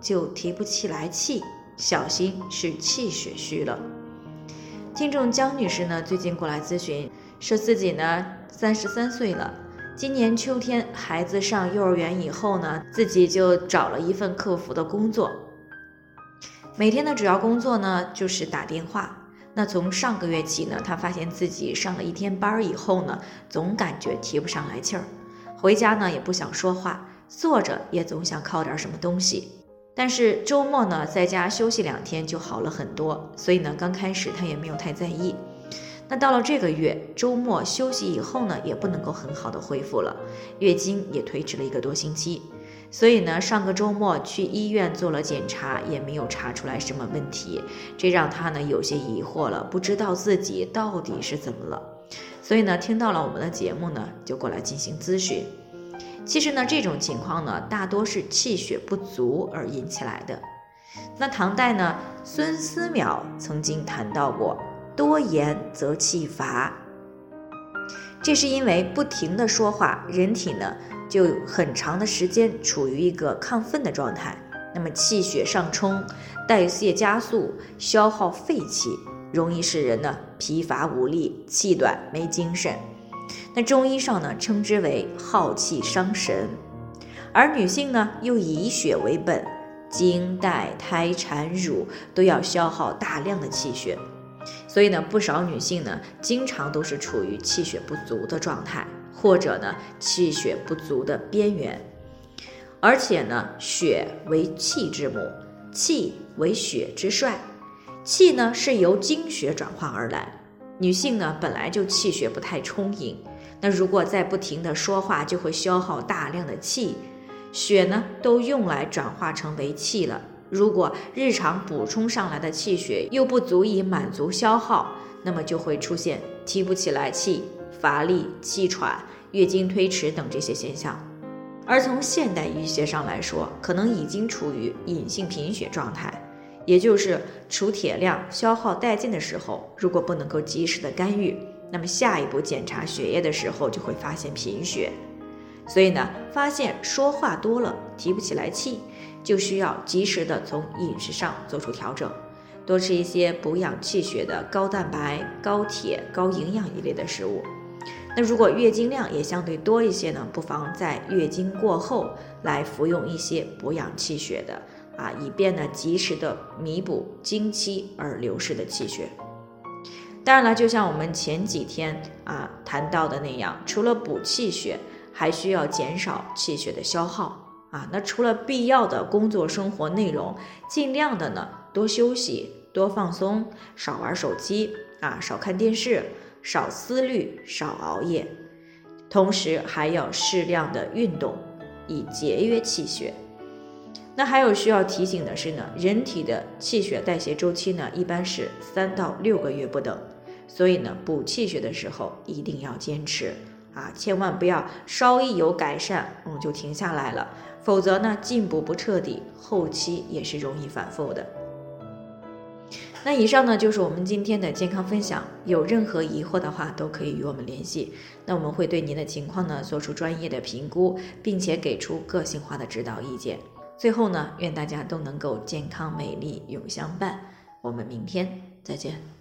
就提不起来气，小心是气血虚了。听众江女士呢，最近过来咨询，说自己呢三十三岁了，今年秋天孩子上幼儿园以后呢，自己就找了一份客服的工作，每天的主要工作呢就是打电话。那从上个月起呢，她发现自己上了一天班以后呢，总感觉提不上来气儿。回家呢也不想说话，坐着也总想靠点什么东西。但是周末呢在家休息两天就好了很多，所以呢刚开始他也没有太在意。那到了这个月周末休息以后呢，也不能够很好的恢复了，月经也推迟了一个多星期。所以呢上个周末去医院做了检查，也没有查出来什么问题，这让他呢有些疑惑了，不知道自己到底是怎么了。所以呢，听到了我们的节目呢，就过来进行咨询。其实呢，这种情况呢，大多是气血不足而引起来的。那唐代呢，孙思邈曾经谈到过，多言则气乏。这是因为不停的说话，人体呢就很长的时间处于一个亢奋的状态，那么气血上冲，代谢加速，消耗废气。容易使人呢疲乏无力、气短、没精神。那中医上呢称之为耗气伤神，而女性呢又以血为本，经、带、胎、产、乳都要消耗大量的气血，所以呢不少女性呢经常都是处于气血不足的状态，或者呢气血不足的边缘。而且呢血为气之母，气为血之帅。气呢是由精血转化而来，女性呢本来就气血不太充盈，那如果再不停的说话，就会消耗大量的气，血呢都用来转化成为气了。如果日常补充上来的气血又不足以满足消耗，那么就会出现提不起来气、乏力、气喘、月经推迟等这些现象。而从现代医学上来说，可能已经处于隐性贫血状态。也就是储铁量消耗殆尽的时候，如果不能够及时的干预，那么下一步检查血液的时候就会发现贫血。所以呢，发现说话多了提不起来气，就需要及时的从饮食上做出调整，多吃一些补养气血的高蛋白、高铁、高营养一类的食物。那如果月经量也相对多一些呢，不妨在月经过后来服用一些补养气血的。啊，以便呢及时的弥补经期而流失的气血。当然了，就像我们前几天啊谈到的那样，除了补气血，还需要减少气血的消耗啊。那除了必要的工作生活内容，尽量的呢多休息、多放松，少玩手机啊，少看电视，少思虑，少熬夜，同时还要适量的运动，以节约气血。那还有需要提醒的是呢，人体的气血代谢周期呢，一般是三到六个月不等，所以呢，补气血的时候一定要坚持啊，千万不要稍一有改善，嗯，就停下来了，否则呢，进步不彻底，后期也是容易反复的。那以上呢就是我们今天的健康分享，有任何疑惑的话都可以与我们联系，那我们会对您的情况呢做出专业的评估，并且给出个性化的指导意见。最后呢，愿大家都能够健康美丽永相伴。我们明天再见。